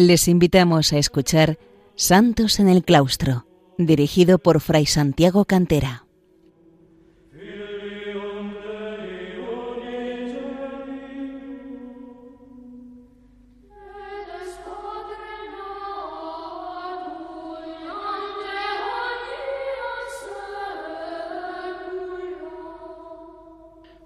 Les invitamos a escuchar Santos en el Claustro, dirigido por Fray Santiago Cantera.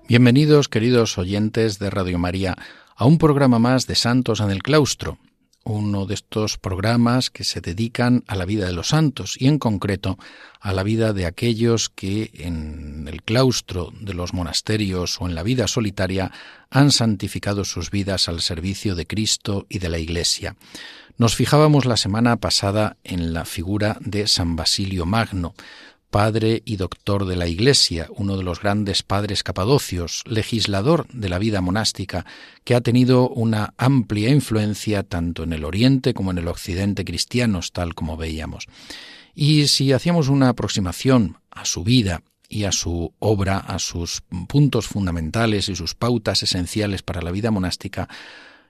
Bienvenidos, queridos oyentes de Radio María, a un programa más de Santos en el Claustro, uno de estos programas que se dedican a la vida de los santos y en concreto a la vida de aquellos que en el claustro de los monasterios o en la vida solitaria han santificado sus vidas al servicio de Cristo y de la Iglesia. Nos fijábamos la semana pasada en la figura de San Basilio Magno, padre y doctor de la Iglesia, uno de los grandes padres capadocios, legislador de la vida monástica, que ha tenido una amplia influencia tanto en el Oriente como en el Occidente cristianos, tal como veíamos. Y si hacíamos una aproximación a su vida y a su obra, a sus puntos fundamentales y sus pautas esenciales para la vida monástica,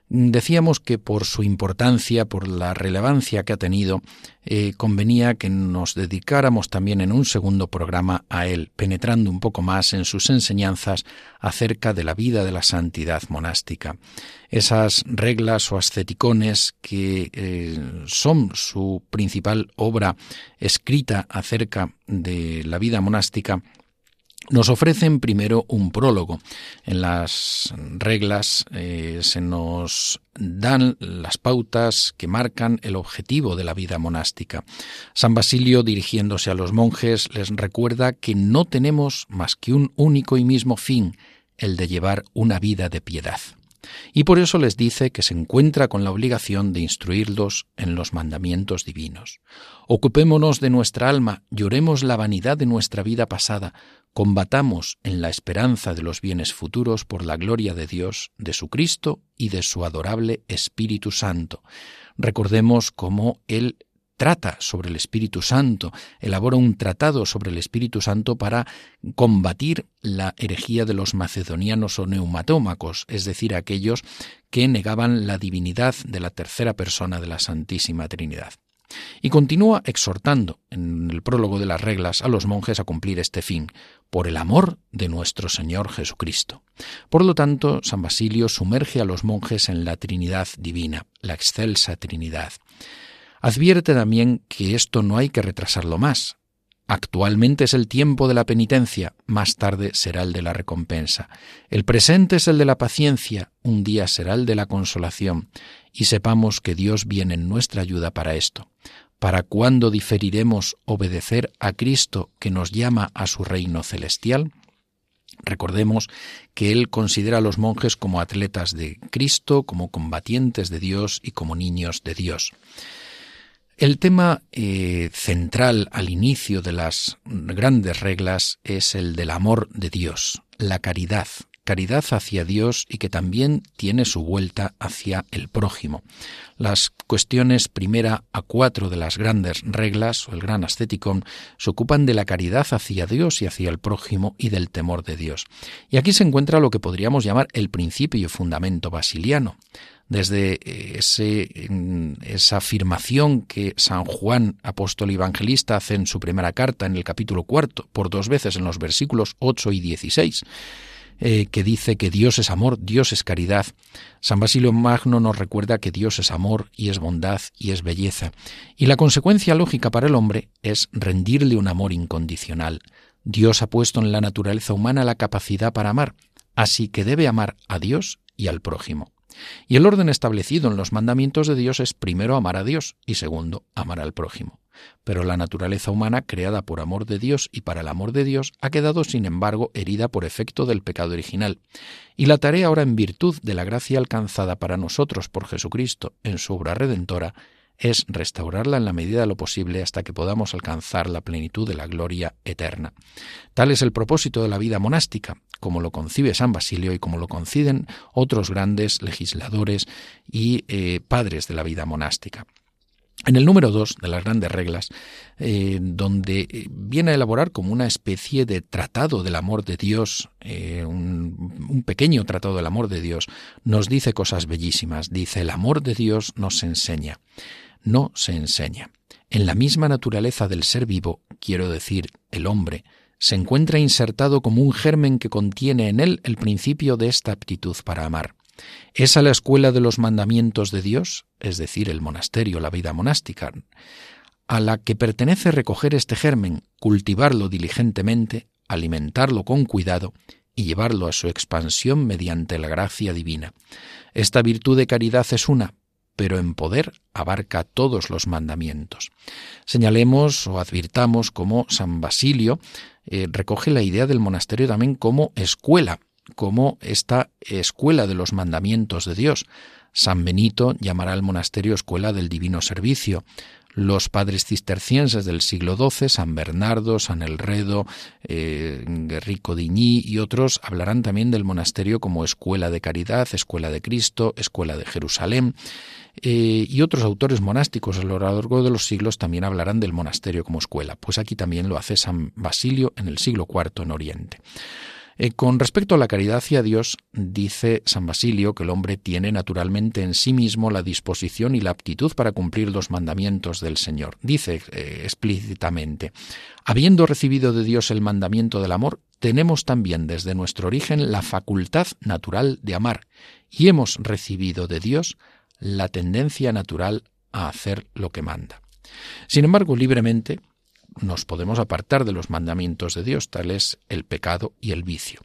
Decíamos que por su importancia, por la relevancia que ha tenido, eh, convenía que nos dedicáramos también en un segundo programa a él, penetrando un poco más en sus enseñanzas acerca de la vida de la santidad monástica. Esas reglas o asceticones que eh, son su principal obra escrita acerca de la vida monástica, nos ofrecen primero un prólogo. En las reglas eh, se nos dan las pautas que marcan el objetivo de la vida monástica. San Basilio, dirigiéndose a los monjes, les recuerda que no tenemos más que un único y mismo fin, el de llevar una vida de piedad. Y por eso les dice que se encuentra con la obligación de instruirlos en los mandamientos divinos. Ocupémonos de nuestra alma, lloremos la vanidad de nuestra vida pasada, combatamos en la esperanza de los bienes futuros por la gloria de Dios, de su Cristo y de su adorable Espíritu Santo. Recordemos cómo Él trata sobre el Espíritu Santo, elabora un tratado sobre el Espíritu Santo para combatir la herejía de los macedonianos o neumatómacos, es decir, aquellos que negaban la divinidad de la tercera persona de la Santísima Trinidad. Y continúa exhortando en el prólogo de las reglas a los monjes a cumplir este fin, por el amor de nuestro Señor Jesucristo. Por lo tanto, San Basilio sumerge a los monjes en la Trinidad divina, la excelsa Trinidad. Advierte también que esto no hay que retrasarlo más. Actualmente es el tiempo de la penitencia, más tarde será el de la recompensa. El presente es el de la paciencia, un día será el de la consolación, y sepamos que Dios viene en nuestra ayuda para esto. ¿Para cuándo diferiremos obedecer a Cristo que nos llama a su reino celestial? Recordemos que Él considera a los monjes como atletas de Cristo, como combatientes de Dios y como niños de Dios. El tema eh, central al inicio de las grandes reglas es el del amor de Dios, la caridad, caridad hacia Dios y que también tiene su vuelta hacia el prójimo. Las cuestiones primera a cuatro de las grandes reglas o el gran asceticón se ocupan de la caridad hacia Dios y hacia el prójimo y del temor de Dios. Y aquí se encuentra lo que podríamos llamar el principio y fundamento basiliano desde eh, ese, esa afirmación que San Juan, apóstol evangelista, hace en su primera carta, en el capítulo cuarto, por dos veces en los versículos 8 y 16, eh, que dice que Dios es amor, Dios es caridad. San Basilio Magno nos recuerda que Dios es amor y es bondad y es belleza. Y la consecuencia lógica para el hombre es rendirle un amor incondicional. Dios ha puesto en la naturaleza humana la capacidad para amar, así que debe amar a Dios y al prójimo. Y el orden establecido en los mandamientos de Dios es primero amar a Dios y segundo amar al prójimo. Pero la naturaleza humana, creada por amor de Dios y para el amor de Dios, ha quedado, sin embargo, herida por efecto del pecado original. Y la tarea ahora, en virtud de la gracia alcanzada para nosotros por Jesucristo en su obra redentora, es restaurarla en la medida de lo posible hasta que podamos alcanzar la plenitud de la gloria eterna. Tal es el propósito de la vida monástica, como lo concibe San Basilio y como lo conciben otros grandes legisladores y eh, padres de la vida monástica. En el número dos de las grandes reglas, eh, donde eh, viene a elaborar como una especie de tratado del amor de Dios, eh, un, un, pequeño tratado del amor de Dios, nos dice cosas bellísimas. Dice, el amor de Dios nos enseña, no se enseña. En la misma naturaleza del ser vivo, quiero decir, el hombre, se encuentra insertado como un germen que contiene en él el principio de esta aptitud para amar. ¿Es a la escuela de los mandamientos de Dios, es decir, el monasterio, la vida monástica, a la que pertenece recoger este germen, cultivarlo diligentemente, alimentarlo con cuidado y llevarlo a su expansión mediante la gracia divina. Esta virtud de caridad es una, pero en poder abarca todos los mandamientos. Señalemos o advirtamos cómo San Basilio eh, recoge la idea del monasterio también como escuela, como esta escuela de los mandamientos de Dios. San Benito llamará al monasterio escuela del divino servicio. Los padres cistercienses del siglo XII, San Bernardo, San Elredo, eh, Diñí y otros hablarán también del monasterio como escuela de caridad, escuela de Cristo, escuela de Jerusalén. Eh, y otros autores monásticos a lo largo de los siglos también hablarán del monasterio como escuela. Pues aquí también lo hace San Basilio en el siglo IV en Oriente. Eh, con respecto a la caridad hacia Dios, dice San Basilio que el hombre tiene naturalmente en sí mismo la disposición y la aptitud para cumplir los mandamientos del Señor. Dice eh, explícitamente, habiendo recibido de Dios el mandamiento del amor, tenemos también desde nuestro origen la facultad natural de amar y hemos recibido de Dios la tendencia natural a hacer lo que manda. Sin embargo, libremente, nos podemos apartar de los mandamientos de Dios, tal es el pecado y el vicio.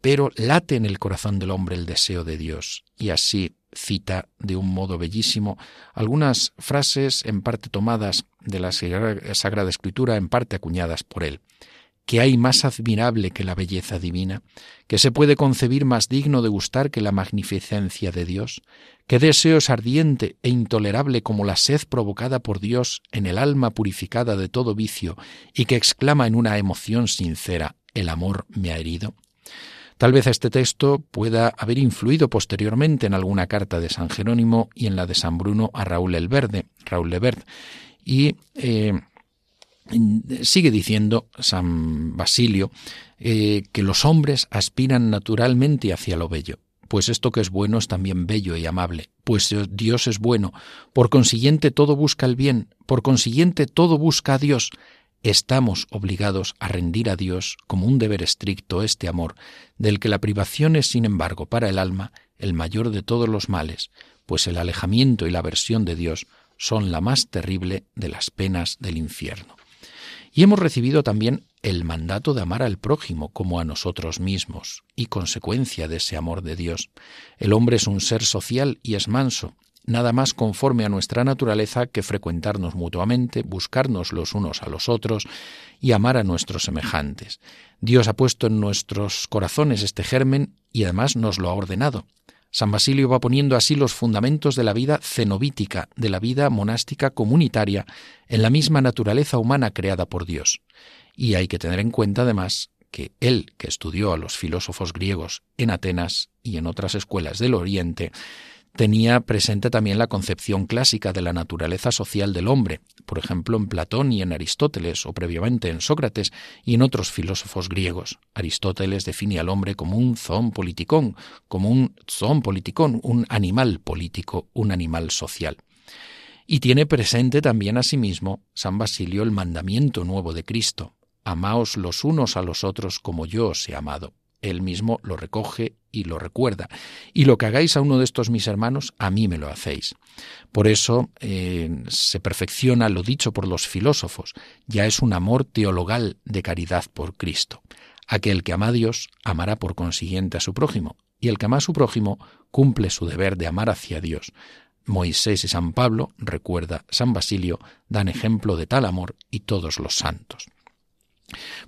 Pero late en el corazón del hombre el deseo de Dios, y así cita de un modo bellísimo algunas frases en parte tomadas de la Sagrada Escritura, en parte acuñadas por él que hay más admirable que la belleza divina, que se puede concebir más digno de gustar que la magnificencia de Dios, que deseo es ardiente e intolerable como la sed provocada por Dios en el alma purificada de todo vicio y que exclama en una emoción sincera, el amor me ha herido. Tal vez este texto pueda haber influido posteriormente en alguna carta de San Jerónimo y en la de San Bruno a Raúl el Verde, Raúl Verde, y eh, Sigue diciendo San Basilio eh, que los hombres aspiran naturalmente hacia lo bello, pues esto que es bueno es también bello y amable, pues Dios es bueno, por consiguiente todo busca el bien, por consiguiente todo busca a Dios. Estamos obligados a rendir a Dios como un deber estricto este amor, del que la privación es, sin embargo, para el alma el mayor de todos los males, pues el alejamiento y la aversión de Dios son la más terrible de las penas del infierno. Y hemos recibido también el mandato de amar al prójimo como a nosotros mismos, y consecuencia de ese amor de Dios. El hombre es un ser social y es manso, nada más conforme a nuestra naturaleza que frecuentarnos mutuamente, buscarnos los unos a los otros y amar a nuestros semejantes. Dios ha puesto en nuestros corazones este germen y además nos lo ha ordenado. San Basilio va poniendo así los fundamentos de la vida cenobítica, de la vida monástica comunitaria, en la misma naturaleza humana creada por Dios. Y hay que tener en cuenta además que él, que estudió a los filósofos griegos en Atenas y en otras escuelas del Oriente, tenía presente también la concepción clásica de la naturaleza social del hombre, por ejemplo en Platón y en Aristóteles, o previamente en Sócrates y en otros filósofos griegos. Aristóteles define al hombre como un zoon politicón, como un zoon politicón, un animal político, un animal social. Y tiene presente también asimismo San Basilio el mandamiento nuevo de Cristo, amaos los unos a los otros como yo os he amado él mismo lo recoge y lo recuerda. Y lo que hagáis a uno de estos mis hermanos, a mí me lo hacéis. Por eso eh, se perfecciona lo dicho por los filósofos, ya es un amor teologal de caridad por Cristo. Aquel que ama a Dios amará por consiguiente a su prójimo, y el que ama a su prójimo cumple su deber de amar hacia Dios. Moisés y San Pablo, recuerda San Basilio, dan ejemplo de tal amor y todos los santos.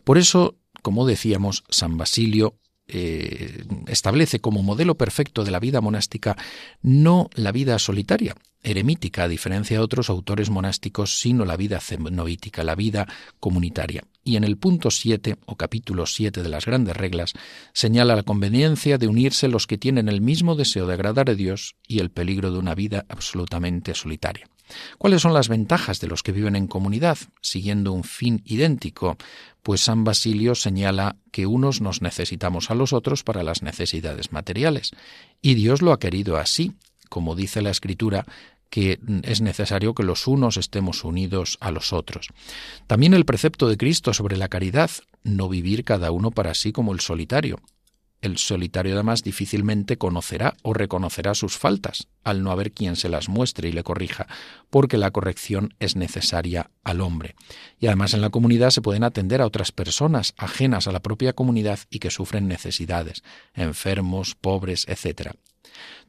Por eso como decíamos, San Basilio eh, establece como modelo perfecto de la vida monástica no la vida solitaria, eremítica, a diferencia de otros autores monásticos, sino la vida cenobítica, la vida comunitaria. Y en el punto 7 o capítulo 7 de las grandes reglas señala la conveniencia de unirse los que tienen el mismo deseo de agradar a Dios y el peligro de una vida absolutamente solitaria. ¿Cuáles son las ventajas de los que viven en comunidad, siguiendo un fin idéntico? Pues San Basilio señala que unos nos necesitamos a los otros para las necesidades materiales, y Dios lo ha querido así, como dice la Escritura, que es necesario que los unos estemos unidos a los otros. También el precepto de Cristo sobre la caridad, no vivir cada uno para sí como el solitario, el solitario además difícilmente conocerá o reconocerá sus faltas, al no haber quien se las muestre y le corrija, porque la corrección es necesaria al hombre. Y además en la comunidad se pueden atender a otras personas ajenas a la propia comunidad y que sufren necesidades, enfermos, pobres, etc.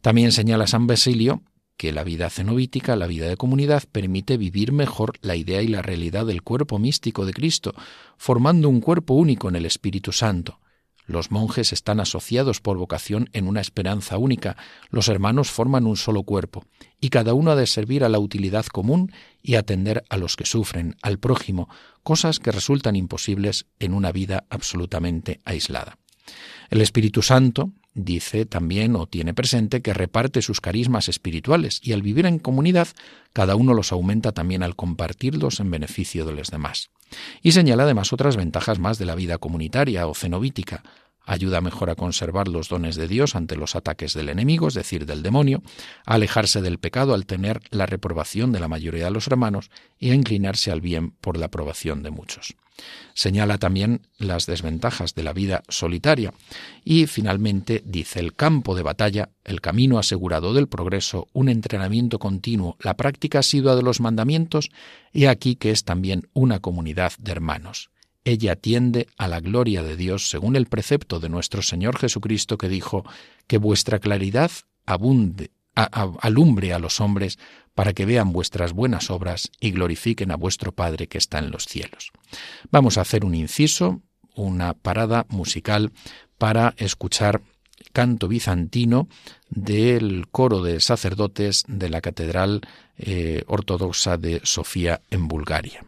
También señala San Basilio que la vida cenobítica, la vida de comunidad, permite vivir mejor la idea y la realidad del cuerpo místico de Cristo, formando un cuerpo único en el Espíritu Santo. Los monjes están asociados por vocación en una esperanza única, los hermanos forman un solo cuerpo, y cada uno ha de servir a la utilidad común y atender a los que sufren, al prójimo, cosas que resultan imposibles en una vida absolutamente aislada. El Espíritu Santo, dice también o tiene presente que reparte sus carismas espirituales y al vivir en comunidad cada uno los aumenta también al compartirlos en beneficio de los demás. Y señala además otras ventajas más de la vida comunitaria o cenobítica, ayuda mejor a conservar los dones de Dios ante los ataques del enemigo, es decir, del demonio, a alejarse del pecado al tener la reprobación de la mayoría de los hermanos y a inclinarse al bien por la aprobación de muchos. Señala también las desventajas de la vida solitaria. Y finalmente dice el campo de batalla, el camino asegurado del progreso, un entrenamiento continuo, la práctica asidua de los mandamientos y aquí que es también una comunidad de hermanos. Ella tiende a la gloria de Dios según el precepto de nuestro Señor Jesucristo que dijo, que vuestra claridad abunde, alumbre a los hombres para que vean vuestras buenas obras y glorifiquen a vuestro Padre que está en los cielos. Vamos a hacer un inciso, una parada musical para escuchar canto bizantino del coro de sacerdotes de la Catedral eh, Ortodoxa de Sofía en Bulgaria.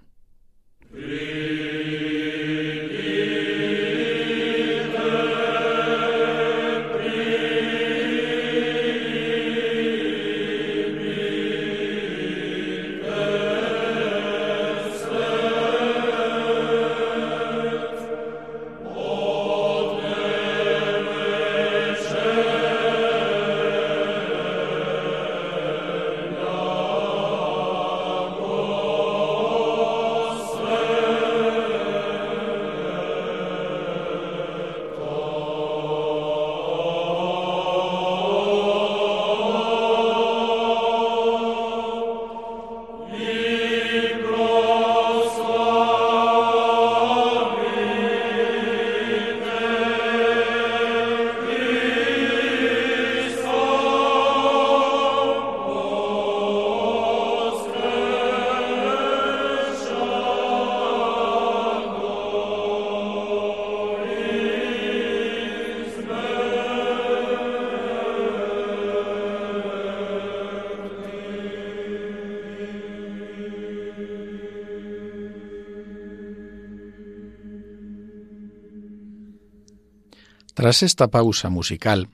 Tras esta pausa musical,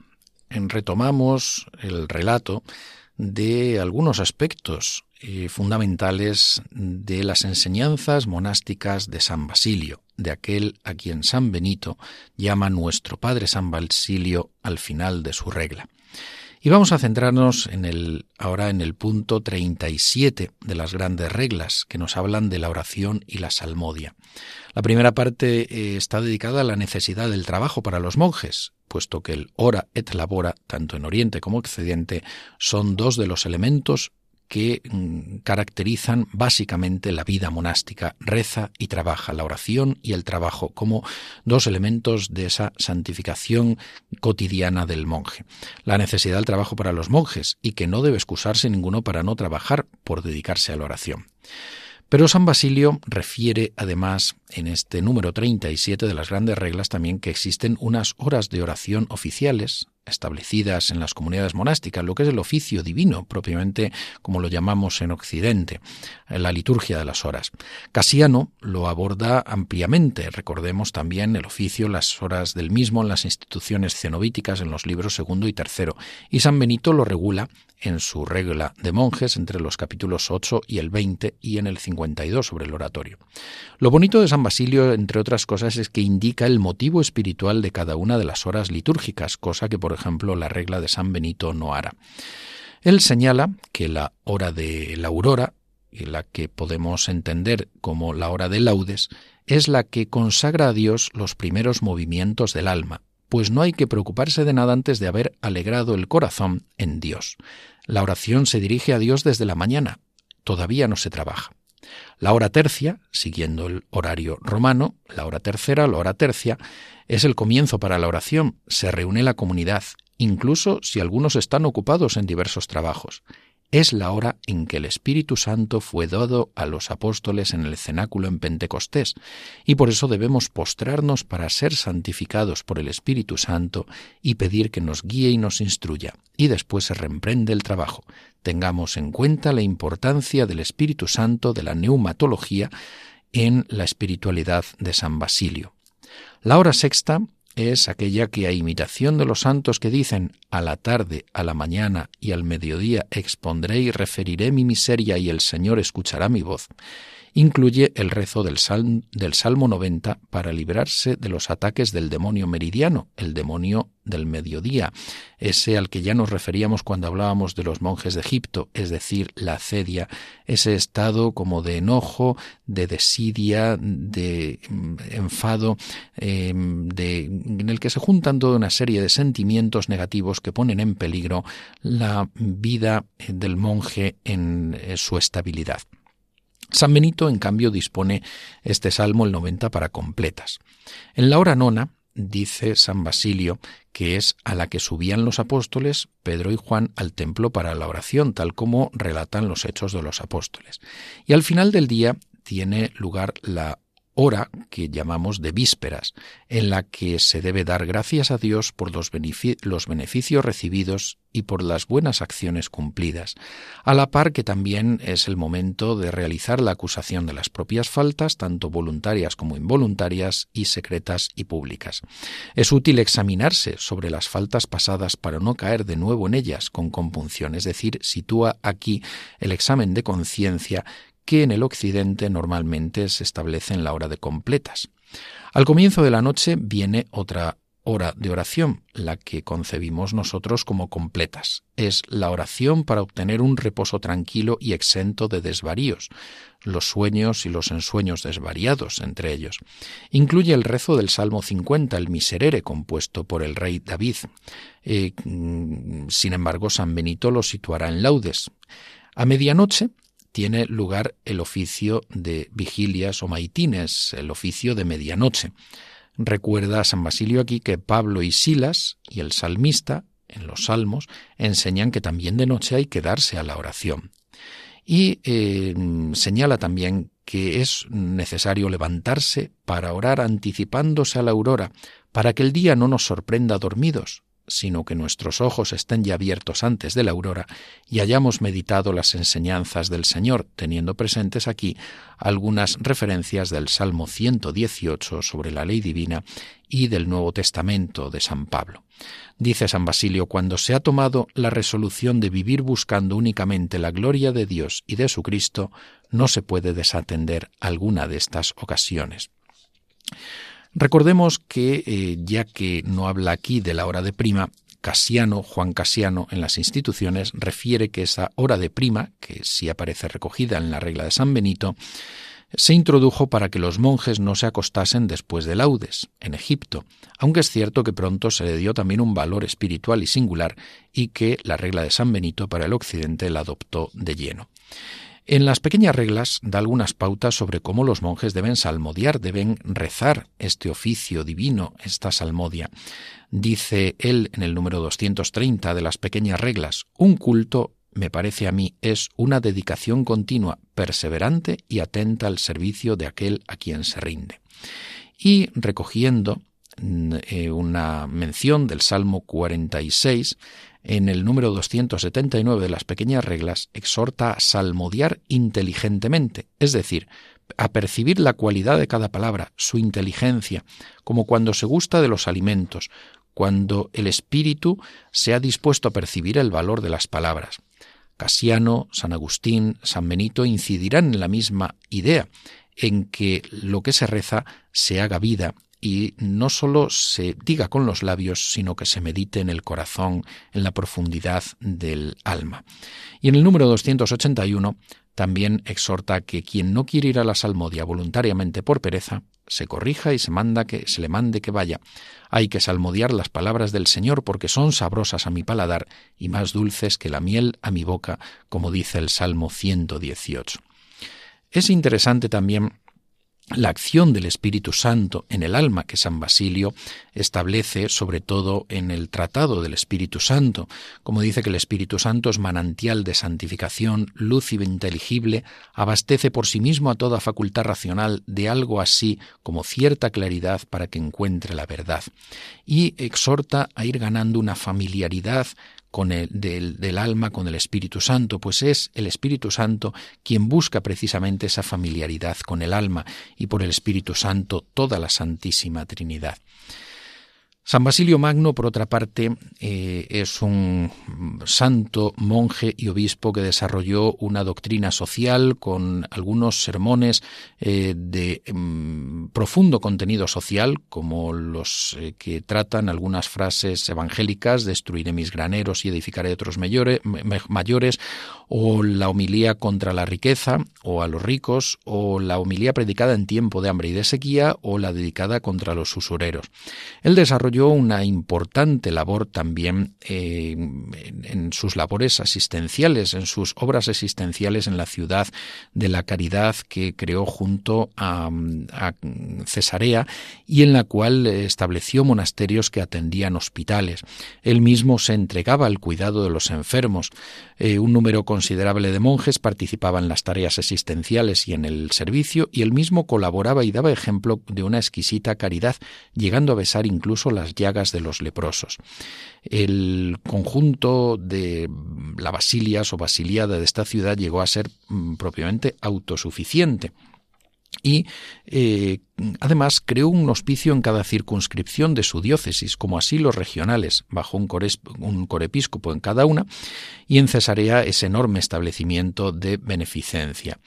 retomamos el relato de algunos aspectos eh, fundamentales de las enseñanzas monásticas de San Basilio, de aquel a quien San Benito llama nuestro Padre San Basilio al final de su regla. Y vamos a centrarnos en el, ahora en el punto 37 de las grandes reglas que nos hablan de la oración y la salmodia. La primera parte eh, está dedicada a la necesidad del trabajo para los monjes, puesto que el ora et labora, tanto en Oriente como Occidente, son dos de los elementos que mm, caracterizan básicamente la vida monástica, reza y trabaja, la oración y el trabajo como dos elementos de esa santificación cotidiana del monje. La necesidad del trabajo para los monjes y que no debe excusarse ninguno para no trabajar por dedicarse a la oración. Pero San Basilio refiere además en este número 37 de las grandes reglas también que existen unas horas de oración oficiales establecidas en las comunidades monásticas, lo que es el oficio divino, propiamente como lo llamamos en Occidente, la liturgia de las horas. Casiano lo aborda ampliamente, recordemos también el oficio, las horas del mismo en las instituciones cenobíticas en los libros segundo y tercero, y San Benito lo regula en su regla de monjes entre los capítulos 8 y el 20 y en el 52 sobre el oratorio. Lo bonito de San Basilio, entre otras cosas, es que indica el motivo espiritual de cada una de las horas litúrgicas, cosa que, por ejemplo, la regla de San Benito no hará. Él señala que la hora de la aurora, y la que podemos entender como la hora de laudes, es la que consagra a Dios los primeros movimientos del alma, pues no hay que preocuparse de nada antes de haber alegrado el corazón en Dios. La oración se dirige a Dios desde la mañana, todavía no se trabaja. La hora tercia, siguiendo el horario romano, la hora tercera, la hora tercia, es el comienzo para la oración, se reúne la comunidad, incluso si algunos están ocupados en diversos trabajos. Es la hora en que el Espíritu Santo fue dado a los apóstoles en el cenáculo en Pentecostés, y por eso debemos postrarnos para ser santificados por el Espíritu Santo y pedir que nos guíe y nos instruya, y después se reemprende el trabajo. Tengamos en cuenta la importancia del Espíritu Santo de la neumatología en la espiritualidad de San Basilio. La hora sexta es aquella que a imitación de los santos que dicen a la tarde, a la mañana y al mediodía expondré y referiré mi miseria y el Señor escuchará mi voz, incluye el rezo del, Salmo 90 para librarse de los ataques del demonio meridiano, el demonio del mediodía, ese al que ya nos referíamos cuando hablábamos de los monjes de Egipto, es decir, la cedia, ese estado como de enojo, de desidia, de mm, enfado, em, de, en el que se juntan toda una serie de sentimientos negativos que ponen en peligro la vida del monje en eh, su estabilidad. San Benito, en cambio, dispone este salmo el 90 para completas. En la hora nona, dice San Basilio, que es a la que subían los apóstoles Pedro y Juan al templo para la oración, tal como relatan los hechos de los apóstoles. Y al final del día tiene lugar la hora que llamamos de vísperas, en la que se debe dar gracias a Dios por los, beneficios recibidos y por las buenas acciones cumplidas, a la par que también es el momento de realizar la acusación de las propias faltas, tanto voluntarias como involuntarias, y secretas y públicas. Es útil examinarse sobre las faltas pasadas para no caer de nuevo en ellas con compunción, es decir, sitúa aquí el examen de conciencia que en el occidente normalmente se establece en la hora de completas. Al comienzo de la noche viene otra hora de oración, la que concebimos nosotros como completas. Es la oración para obtener un reposo tranquilo y exento de desvaríos, los sueños y los ensueños desvariados entre ellos. Incluye el rezo del Salmo 50, el Miserere, compuesto por el rey David. Eh, mm, sin embargo, San Benito lo situará en laudes. A medianoche tiene lugar el oficio de vigilias o maitines, el oficio de medianoche. Recuerda a San Basilio aquí que Pablo y Silas y el salmista, en los salmos, enseñan que también de noche hay que darse a la oración. Y eh, señala también que es necesario levantarse para orar anticipándose a la aurora, para que el día no nos sorprenda dormidos, sino que nuestros ojos estén ya abiertos antes de la aurora y hayamos meditado las enseñanzas del Señor, teniendo presentes aquí algunas referencias del Salmo 118 sobre la ley divina y del Nuevo Testamento de San Pablo. Dice San Basilio, cuando se ha tomado la resolución de vivir buscando únicamente la gloria de Dios y de su Cristo, no se puede desatender alguna de estas ocasiones. Recordemos que, eh, ya que no habla aquí de la hora de prima, Casiano, Juan Casiano, en las instituciones, refiere que esa hora de prima, que sí aparece recogida en la regla de San Benito, se introdujo para que los monjes no se acostasen después de laudes, en Egipto, aunque es cierto que pronto se le dio también un valor espiritual y singular y que la regla de San Benito para el occidente la adoptó de lleno. En las pequeñas reglas da algunas pautas sobre cómo los monjes deben salmodiar, deben rezar este oficio divino, esta salmodia. Dice él en el número 230 de las pequeñas reglas, un culto, me parece a mí, es una dedicación continua, perseverante y atenta al servicio de aquel a quien se rinde. Y recogiendo mm, eh, una mención del Salmo 46, en el número 279 de las pequeñas reglas, exhorta a salmodiar inteligentemente, es decir, a percibir la cualidad de cada palabra, su inteligencia, como cuando se gusta de los alimentos, cuando el espíritu se ha dispuesto a percibir el valor de las palabras. Casiano, San Agustín, San Benito incidirán en la misma idea, en que lo que se reza se haga vida y no sólo se diga con los labios, sino que se medite en el corazón, en la profundidad del alma. Y en el número 281 también exhorta que quien no quiere ir a la salmodia voluntariamente por pereza, se corrija y se manda que se le mande que vaya. Hay que salmodiar las palabras del Señor porque son sabrosas a mi paladar y más dulces que la miel a mi boca, como dice el Salmo 118. Es interesante también la acción del Espíritu Santo en el alma que San Basilio establece sobre todo en el Tratado del Espíritu Santo, como dice que el Espíritu Santo es manantial de santificación, luz y inteligible, abastece por sí mismo a toda facultad racional de algo así como cierta claridad para que encuentre la verdad, y exhorta a ir ganando una familiaridad con el, del, del, alma con el Espíritu Santo, pues es el Espíritu Santo quien busca precisamente esa familiaridad con el alma y por el Espíritu Santo toda la Santísima Trinidad. San Basilio Magno, por otra parte, eh, es un santo, monje y obispo que desarrolló una doctrina social con algunos sermones eh, de mm, profundo contenido social, como los eh, que tratan algunas frases evangélicas, destruiré mis graneros y edificaré otros mayores, o la homilía contra la riqueza o a los ricos, o la homilía predicada en tiempo de hambre y de sequía, o la dedicada contra los usureros. Él una importante labor también eh, en, sus labores asistenciales, en sus obras asistenciales en la ciudad de la caridad que creó junto a, Cesarea y en la cual estableció monasterios que atendían hospitales. Él mismo se entregaba al cuidado de los enfermos. Eh, un número considerable de monjes participaban en las tareas asistenciales y en el servicio y él mismo colaboraba y daba ejemplo de una exquisita caridad, llegando a besar incluso las llagas de los leprosos. El conjunto de la basilias o basiliada de esta ciudad llegó a ser mm, propiamente autosuficiente y eh, además creó un hospicio en cada circunscripción de su diócesis, como así los regionales, bajo un, un corepiscopo en cada una, y en Cesarea ese enorme establecimiento de beneficencia.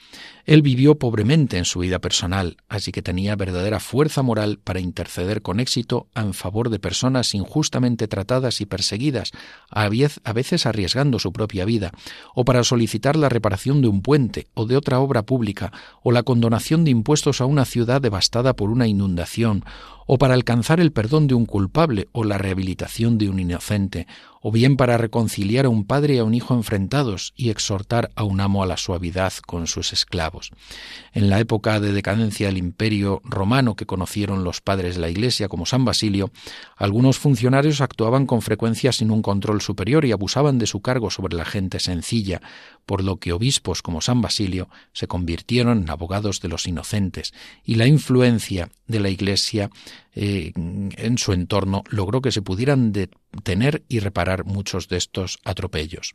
Él vivió pobremente en su vida personal, así que tenía verdadera fuerza moral para interceder con éxito en favor de personas injustamente tratadas y perseguidas, a veces arriesgando su propia vida, o para solicitar la reparación de un puente o de otra obra pública, o la condonación de impuestos a una ciudad devastada por una inundación, o para alcanzar el perdón de un culpable o la rehabilitación de un inocente, o bien para reconciliar a un padre y a un hijo enfrentados y exhortar a un amo a la suavidad con sus esclavos. En la época de decadencia del imperio romano que conocieron los padres de la Iglesia como San Basilio, algunos funcionarios actuaban con frecuencia sin un control superior y abusaban de su cargo sobre la gente sencilla, por lo que obispos como San Basilio se convirtieron en abogados de los inocentes, y la influencia de la Iglesia eh, en su entorno logró que se pudieran detener y reparar muchos de estos atropellos.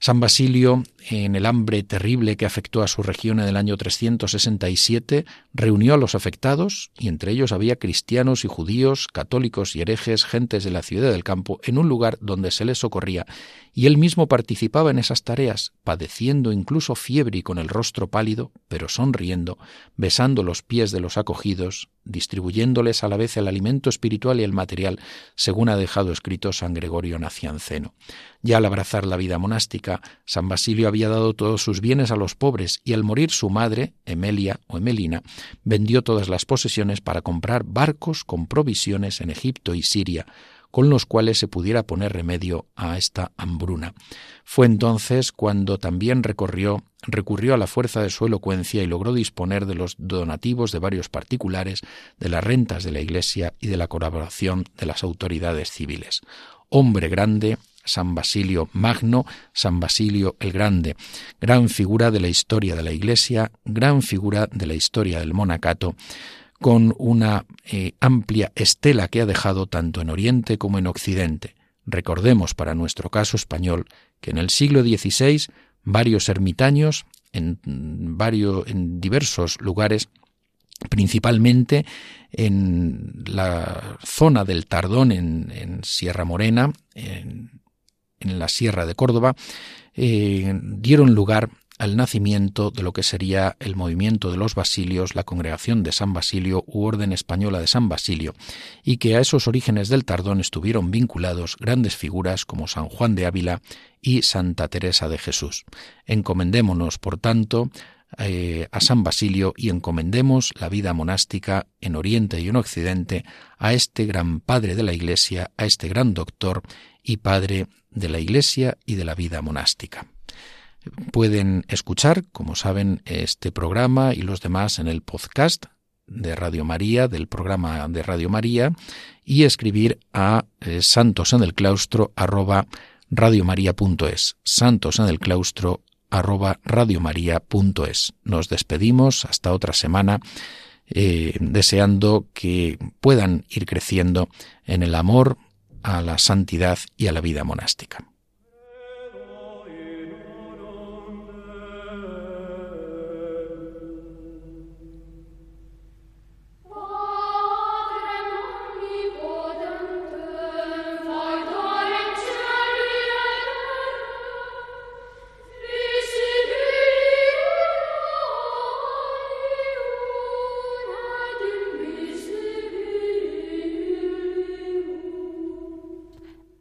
San Basilio, en el hambre terrible que afectó a su región en el año 367, reunió a los afectados, y entre ellos había cristianos y judíos, católicos y herejes, gentes de la ciudad del campo, en un lugar donde se les socorría, y él mismo participaba en esas tareas, padeciendo incluso fiebre y con el rostro pálido, pero sonriendo, besando los pies de los acogidos, distribuyéndoles a la vez el alimento espiritual y el material, según ha dejado escrito San Gregorio Nacianceno. Ya al abrazar la vida monástica, San Basilio había dado todos sus bienes a los pobres y al morir su madre, Emelia o Emelina, vendió todas las posesiones para comprar barcos con provisiones en Egipto y Siria, con los cuales se pudiera poner remedio a esta hambruna. Fue entonces cuando también recorrió, recurrió a la fuerza de su elocuencia y logró disponer de los donativos de varios particulares, de las rentas de la Iglesia y de la colaboración de las autoridades civiles. Hombre grande, San Basilio Magno, San Basilio el Grande, gran figura de la historia de la Iglesia, gran figura de la historia del monacato, con una eh, amplia estela que ha dejado tanto en Oriente como en Occidente. Recordemos para nuestro caso español que en el siglo XVI varios ermitaños en, varios, en diversos lugares principalmente en la zona del Tardón, en, Sierra Morena, en, en la Sierra de Córdoba, eh, dieron lugar al nacimiento de lo que sería el movimiento de los Basilios, la congregación de San Basilio u Orden Española de San Basilio, y que a esos orígenes del tardón estuvieron vinculados grandes figuras como San Juan de Ávila y Santa Teresa de Jesús. Encomendémonos, por tanto, eh, a San Basilio y encomendemos la vida monástica en Oriente y en Occidente a este gran padre de la Iglesia, a este gran doctor y padre de la Iglesia y de la vida monástica. Pueden escuchar, como saben, este programa y los demás en el podcast de Radio María, del programa de Radio María, y escribir a eh, santos en el claustro arroba radiomaria.es, santos en el claustro arroba radiomaria.es. Nos despedimos hasta otra semana, eh, deseando que puedan ir creciendo en el amor a la santidad y a la vida monástica.